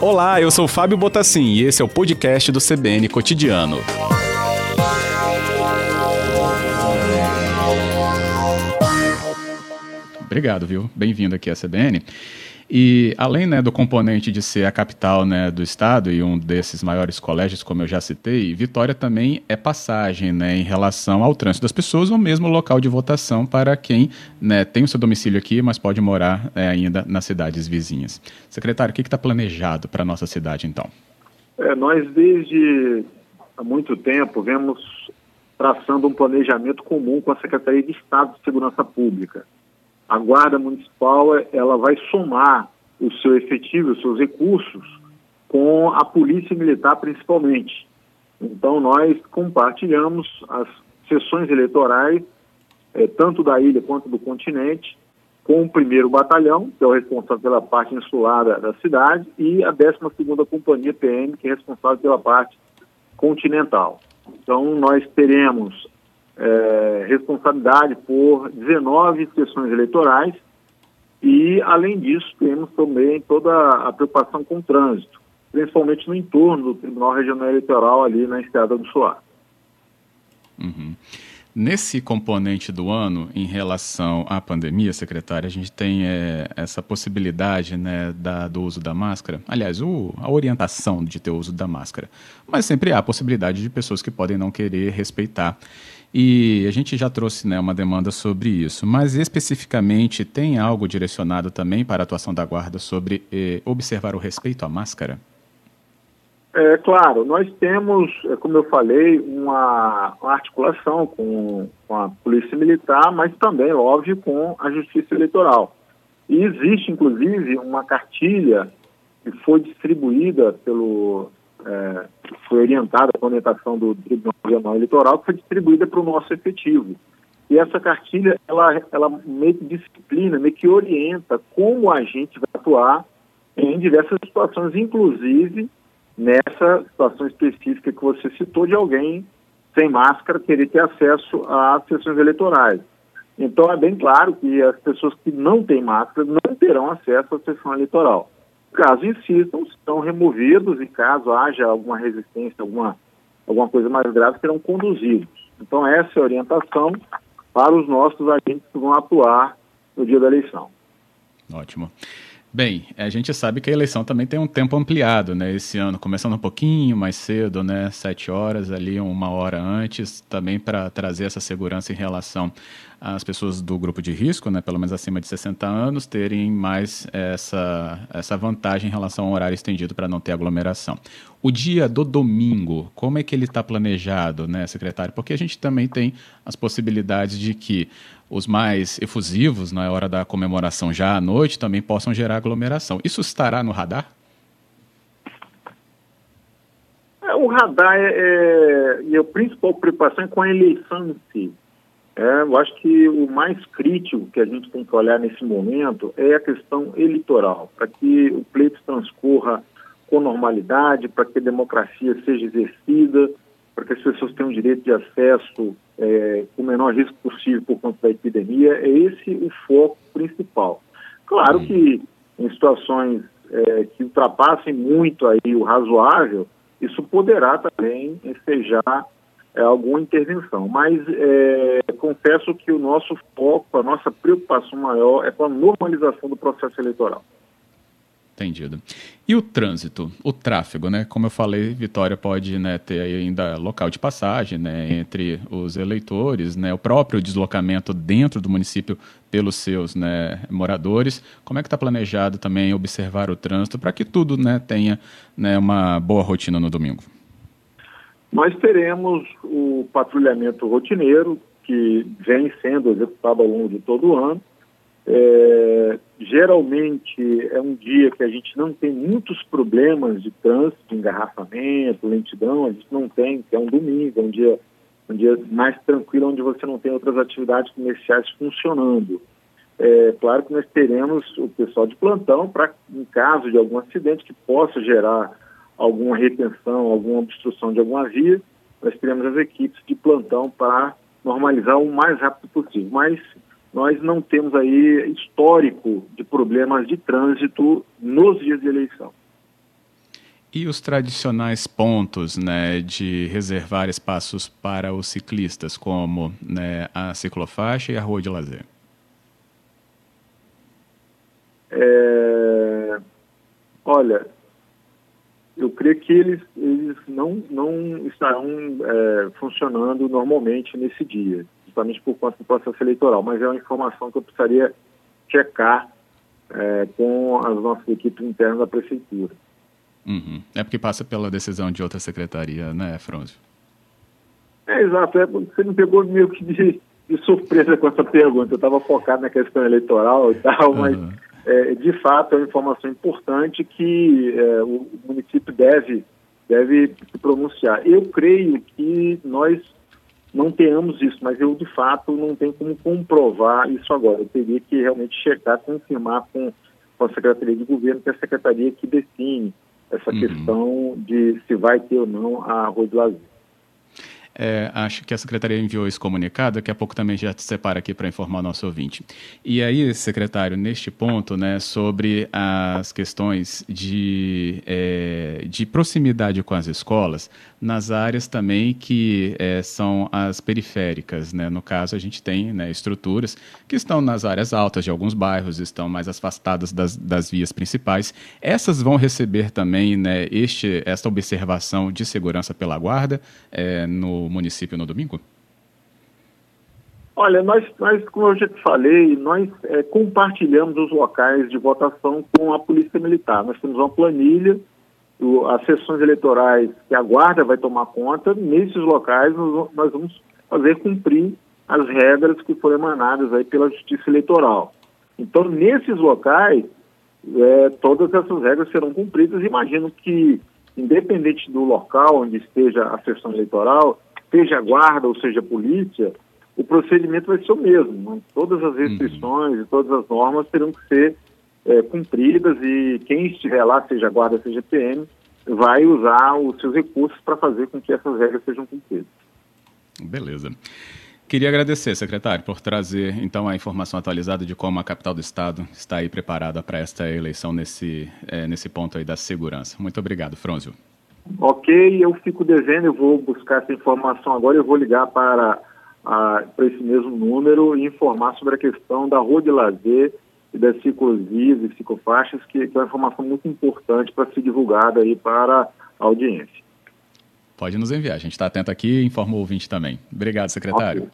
Olá, eu sou Fábio Botassin e esse é o podcast do CBN Cotidiano. Obrigado, viu? Bem-vindo aqui à CBN. E além né, do componente de ser a capital né, do estado e um desses maiores colégios, como eu já citei, Vitória também é passagem né, em relação ao trânsito das pessoas ou mesmo local de votação para quem né, tem o seu domicílio aqui, mas pode morar é, ainda nas cidades vizinhas. Secretário, o que está planejado para a nossa cidade então? É, nós desde há muito tempo vemos traçando um planejamento comum com a Secretaria de Estado de Segurança Pública a Guarda Municipal ela vai somar o seu efetivo, os seus recursos com a Polícia Militar principalmente. Então nós compartilhamos as sessões eleitorais, eh, tanto da ilha quanto do continente, com o primeiro batalhão, que é o responsável pela parte insular da, da cidade, e a 12ª Companhia PM, que é responsável pela parte continental. Então nós teremos é, responsabilidade por 19 sessões eleitorais e, além disso, temos também toda a preocupação com o trânsito, principalmente no entorno do Tribunal Regional Eleitoral ali na Estrada do Soar. Uhum. Nesse componente do ano, em relação à pandemia, secretária, a gente tem é, essa possibilidade né, da, do uso da máscara. Aliás, o, a orientação de ter o uso da máscara. Mas sempre há a possibilidade de pessoas que podem não querer respeitar. E a gente já trouxe né, uma demanda sobre isso, mas especificamente tem algo direcionado também para a atuação da Guarda sobre eh, observar o respeito à máscara? É claro, nós temos, é, como eu falei, uma, uma articulação com, com, a Polícia Militar, mas também, óbvio, com a Justiça Eleitoral. E existe, inclusive, uma cartilha que foi distribuída pelo, é, foi orientada com a orientação do Tribunal Regional Eleitoral, que foi distribuída para o nosso efetivo. E essa cartilha, ela, ela meio que disciplina, meio que orienta como a gente vai atuar em diversas situações, inclusive nessa situação específica que você citou de alguém sem máscara querer ter acesso às sessões eleitorais. Então é bem claro que as pessoas que não têm máscara não terão acesso à sessão eleitoral. Caso insistam, serão removidos e caso haja alguma resistência, alguma, alguma coisa mais grave, serão conduzidos. Então, essa é a orientação para os nossos agentes que vão atuar no dia da eleição. Ótimo. Bem, a gente sabe que a eleição também tem um tempo ampliado, né? Esse ano, começando um pouquinho mais cedo, né? Sete horas ali, uma hora antes, também para trazer essa segurança em relação às pessoas do grupo de risco, né? Pelo menos acima de 60 anos, terem mais essa, essa vantagem em relação ao horário estendido para não ter aglomeração. O dia do domingo, como é que ele está planejado, né, secretário? Porque a gente também tem as possibilidades de que os mais efusivos na hora da comemoração já à noite também possam gerar aglomeração. Isso estará no radar? É, o radar é, é, a principal preocupação é com a eleição em si. É, eu acho que o mais crítico que a gente tem que olhar nesse momento é a questão eleitoral, para que o pleito transcorra com normalidade, para que a democracia seja exercida, para que as pessoas tenham direito de acesso é, com o menor risco possível por conta da epidemia, é esse o foco principal. Claro que em situações é, que ultrapassem muito aí o razoável, isso poderá também ensejar é, alguma intervenção. Mas é, confesso que o nosso foco, a nossa preocupação maior é com a normalização do processo eleitoral. Entendido. E o trânsito, o tráfego, né? Como eu falei, Vitória pode né, ter ainda local de passagem né, entre os eleitores, né, o próprio deslocamento dentro do município pelos seus né, moradores. Como é que está planejado também observar o trânsito para que tudo né, tenha né, uma boa rotina no domingo? Nós teremos o patrulhamento rotineiro, que vem sendo executado ao longo de todo o ano é, geralmente é um dia que a gente não tem muitos problemas de trânsito, engarrafamento, lentidão, a gente não tem, é um domingo, é um dia, um dia mais tranquilo, onde você não tem outras atividades comerciais funcionando. É claro que nós teremos o pessoal de plantão para, em caso de algum acidente que possa gerar alguma retenção, alguma obstrução de alguma via, nós teremos as equipes de plantão para normalizar o mais rápido possível. Mas nós não temos aí histórico de problemas de trânsito nos dias de eleição. E os tradicionais pontos né, de reservar espaços para os ciclistas, como né, a ciclofaixa e a rua de lazer? É... Olha, eu creio que eles, eles não, não estarão é, funcionando normalmente nesse dia, justamente por conta do processo eleitoral, mas é uma informação que eu precisaria checar é, com as nossas equipes internas da Prefeitura. Uhum. É porque passa pela decisão de outra secretaria, né, Franzio? É, exato. É, você me pegou meio que de, de surpresa com essa pergunta. Eu estava focado na questão eleitoral e tal, mas é, de fato é uma informação importante que é, o município deve, deve se pronunciar. Eu creio que nós não tenhamos isso, mas eu de fato não tenho como comprovar isso agora. Eu teria que realmente checar, confirmar com, com a Secretaria de Governo, que é a Secretaria que define essa uhum. questão de se vai ter ou não a Rua do Lazer. É, acho que a secretaria enviou esse comunicado, daqui a pouco também já te separa aqui para informar o nosso ouvinte. E aí, secretário, neste ponto, né, sobre as questões de, é, de proximidade com as escolas, nas áreas também que é, são as periféricas, né? No caso, a gente tem né, estruturas que estão nas áreas altas de alguns bairros, estão mais afastadas das, das vias principais. Essas vão receber também né, este, esta observação de segurança pela guarda é, município no domingo? Olha, nós, nós como eu já te falei, nós é, compartilhamos os locais de votação com a Polícia Militar. Nós temos uma planilha, o, as sessões eleitorais que a Guarda vai tomar conta, nesses locais nós, nós vamos fazer cumprir as regras que foram emanadas aí pela Justiça Eleitoral. Então, nesses locais, é, todas essas regras serão cumpridas. Imagino que, independente do local onde esteja a sessão eleitoral, seja guarda ou seja polícia, o procedimento vai ser o mesmo. Né? Todas as restrições uhum. e todas as normas terão que ser é, cumpridas e quem estiver lá, seja guarda, seja PM, vai usar os seus recursos para fazer com que essas regras sejam cumpridas. Beleza. Queria agradecer, secretário, por trazer então a informação atualizada de como a capital do estado está aí preparada para esta eleição nesse, é, nesse ponto aí da segurança. Muito obrigado, Fronzio. Ok, eu fico devendo, eu vou buscar essa informação agora, eu vou ligar para, a, para esse mesmo número e informar sobre a questão da rua de lazer e das ciclovias e ciclofaixas, que, que é uma informação muito importante para ser divulgada aí para a audiência. Pode nos enviar, a gente está atento aqui e informa o ouvinte também. Obrigado, secretário. Okay.